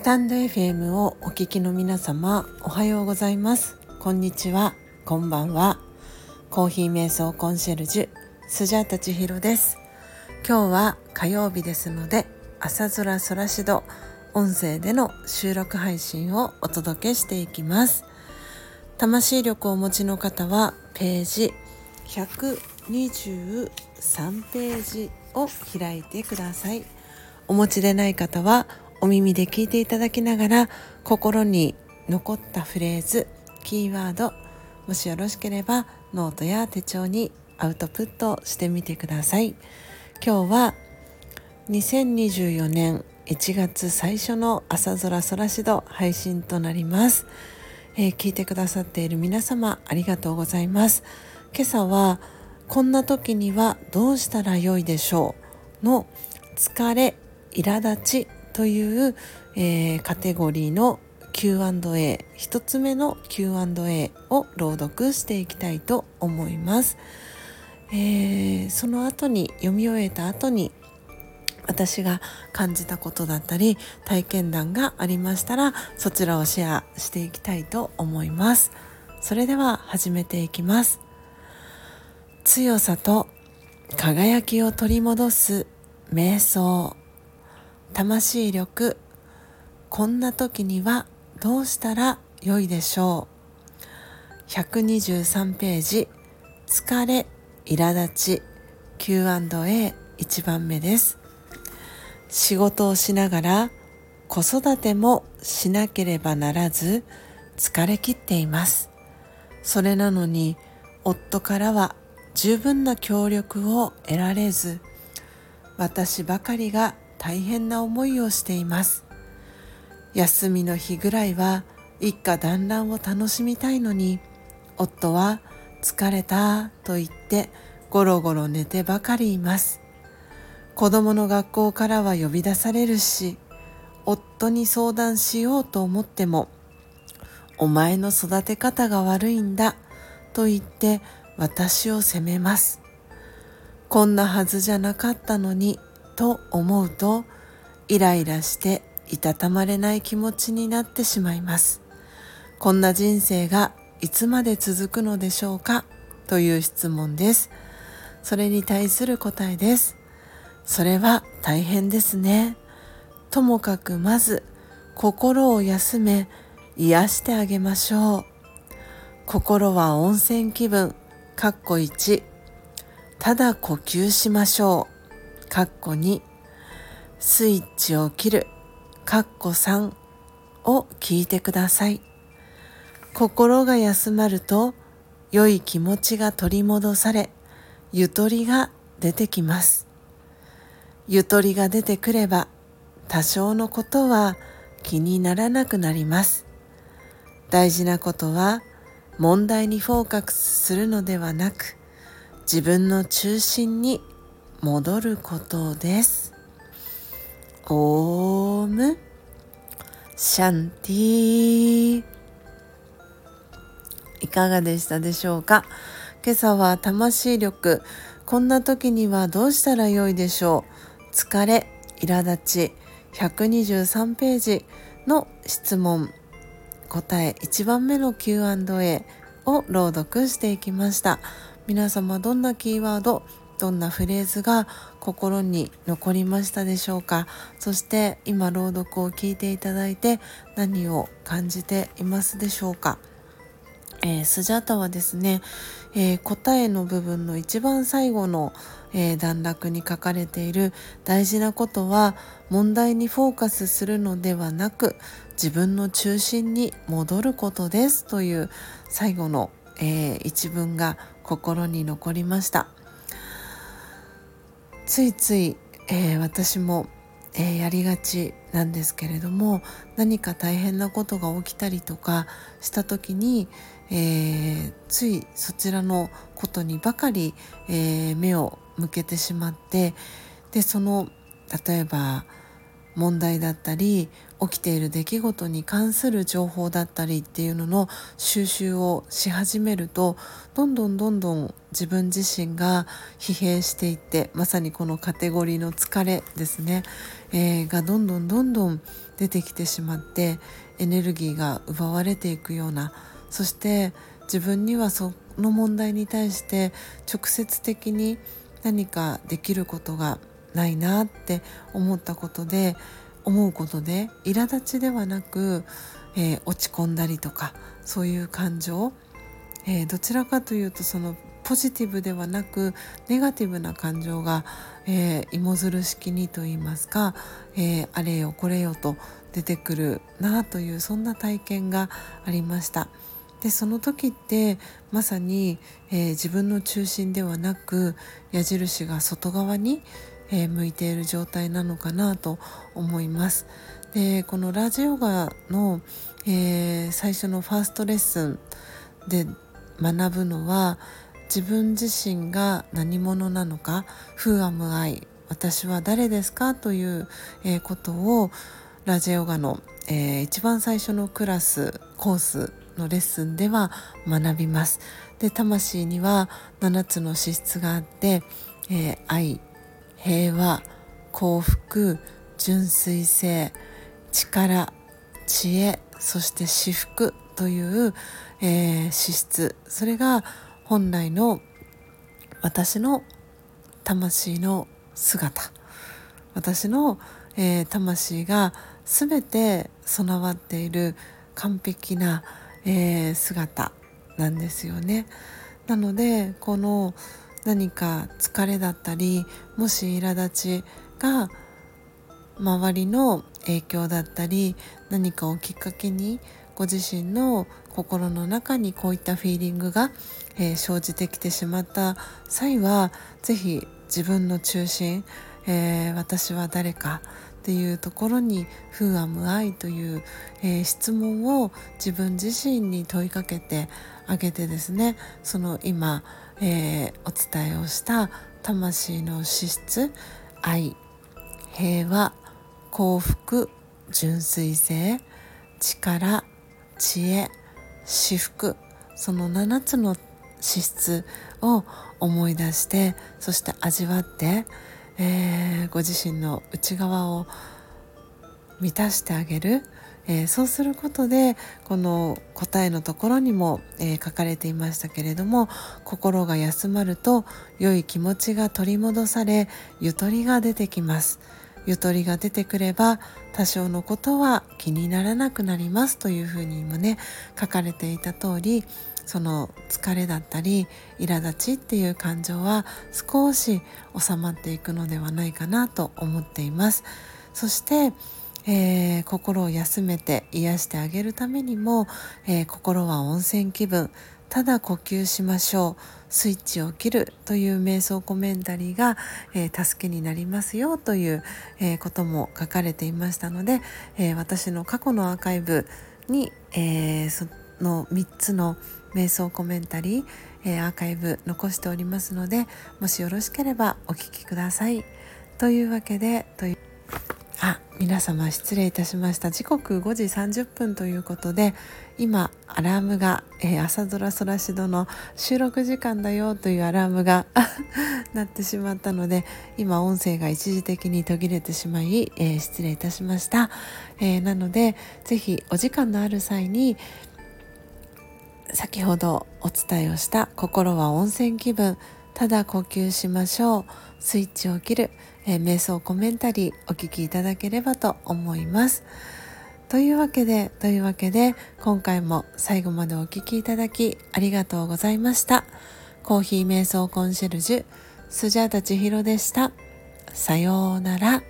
スタンド FM をお聞きの皆様おはようございます。こんにちは。こんばんは。コーヒー瞑想コンシェルジュスジャータ千尋です。今日は火曜日ですので朝空空しど音声での収録配信をお届けしていきます。魂力をお持ちの方はページ123ページを開いてください。お持ちでない方はお耳で聞いていただきながら心に残ったフレーズキーワードもしよろしければノートや手帳にアウトプットしてみてください。今日は2024年1月最初の朝空空しど配信となります、えー、聞いてくださっている皆様ありがとうございます。今朝はこんな時にはどうしたらよいでしょうの疲れ苛立ちという、えー、カテゴリーの Q&A 一つ目の Q&A を朗読していきたいと思います、えー、その後に読み終えた後に私が感じたことだったり体験談がありましたらそちらをシェアしていきたいと思います。それでは始めていきます。強さと輝きを取り戻す瞑想。魂力こんな時にはどうしたらよいでしょう？123ページ疲れ苛立ち Q&A1 番目です。仕事をしながら子育てもしなければならず疲れ切っています。それなのに夫からは十分な協力を得られず私ばかりが大変な思いをしています。休みの日ぐらいは一家団らんを楽しみたいのに夫は疲れたと言ってゴロゴロ寝てばかりいます。子供の学校からは呼び出されるし夫に相談しようと思ってもお前の育て方が悪いんだと言って私を責めます。こんなはずじゃなかったのにと思うとイライラしていたたまれない気持ちになってしまいます。こんな人生がいつまで続くのでしょうか？という質問です。それに対する答えです。それは大変ですね。ともかくまず心を休め癒してあげましょう。心は温泉気分かっこ1ただ呼吸しましょう。かっこ2スイッチを切る。かっこ3を聞いてください。心が休まると良い気持ちが取り戻されゆとりが出てきます。ゆとりが出てくれば多少のことは気にならなくなります。大事なことは問題にフォーカスするのではなく自分の中心に戻ることです。オーム。シャンティいかがでしたでしょうか？今朝は魂力。こんな時にはどうしたらよいでしょう？疲れ苛立ち。123ページの質問。答え1番目の Q&A を朗読していきました。皆様どんなキーワードどんなフレーズが心に残りましたでしょうか？そして今朗読を聞いていただいて何を感じていますでしょうか？えー、スジャータはですね、えー、答えの部分の一番最後の、えー、段落に書かれている大事なことは問題にフォーカスするのではなく自分の中心に戻ることですという最後の、え一文が心に残りました。ついつい、えー、私も、えー、やりがちなんですけれども何か大変なことが起きたりとかした時に、えー、ついそちらのことにばかり、え目を向けてしまってでその例えば問題だったり起きている出来事に関する情報だったりっていうのの収集をし始めるとどんどんどんどん自分自身が疲弊していってまさにこのカテゴリーの疲れですね、えー、がどんどんどんどん出てきてしまってエネルギーが奪われていくようなそして自分にはその問題に対して直接的に何かできることがないなって思ったことで思うことで苛立ちではなく、えー、落ち込んだりとかそういう感情、えー、どちらかというとそのポジティブではなくネガティブな感情が、えー、芋づる式にと言いますか、えー、あれよこれよと出てくるなというそんな体験がありました。でその時ってまさに、えー、自分の中心ではなく矢印が外側に、えー、向いている状態なのかなと思います。でこのラジオガの、えー、最初のファーストレッスンで学ぶのは自分自身が何者なのか「Who am I?」私は誰ですかという、えー、ことをラジオガの、えー、一番最初のクラスコースのレッスンでは学びます。で魂には7つの資質があって、えー、愛平和幸福純粋性力知恵そして至福という、えー、資質それが本来の私の魂の姿私の、えー、魂が全て備わっている完璧な、えー、姿なんですよね。なのでこの何か疲れだったりもし苛立ちが周りの影響だったり何かをきっかけにご自身の心の中にこういったフィーリングが、えー、生じてきてしまった際は是非自分の中心、えー、私は誰かっていうところに「Who am I?」という、えー、質問を自分自身に問いかけてあげてですねその今えー、お伝えをした魂の資質愛平和幸福純粋性力知恵至福その7つの資質を思い出してそして味わって、えー、ご自身の内側を満たしてあげる。えー、そうすることでこの答えのところにも、えー、書かれていましたけれども心が休まると良い気持ちが取り戻されゆとりが出てきます。ゆとりが出てくれば多少のことは気にならなくなりますというふうにもね書かれていた通りその疲れだったり苛立ちっていう感情は少し収まっていくのではないかなと思っています。そしてえー、心を休めて癒してあげるためにも、えー、心は温泉気分。ただ呼吸しましょう。スイッチを切るという瞑想コメンタリーが、えー、助けになりますよという、えことも書かれていましたので、え私の過去のアーカイブに、えその3つの瞑想コメンタリー、えアーカイブ残しておりますのでもしよろしければお聴きください。というわけでというあ皆様失礼いたしました時刻5時30分ということで今アラームが、えー、朝ドラそらしどの収録時間だよというアラームが 鳴ってしまったので今音声が一時的に途切れてしまい、えー、失礼いたしました、えー、なのでぜひお時間のある際に先ほどお伝えをした心は温泉気分ただ呼吸しましょうスイッチを切るえー、瞑想コメンタリーお聞きいただければと思います。というわけで、というわけで、今回も最後までお聴きいただきありがとうございました。コーヒー瞑想コンシェルジュ、スジャータ千尋でした。さようなら。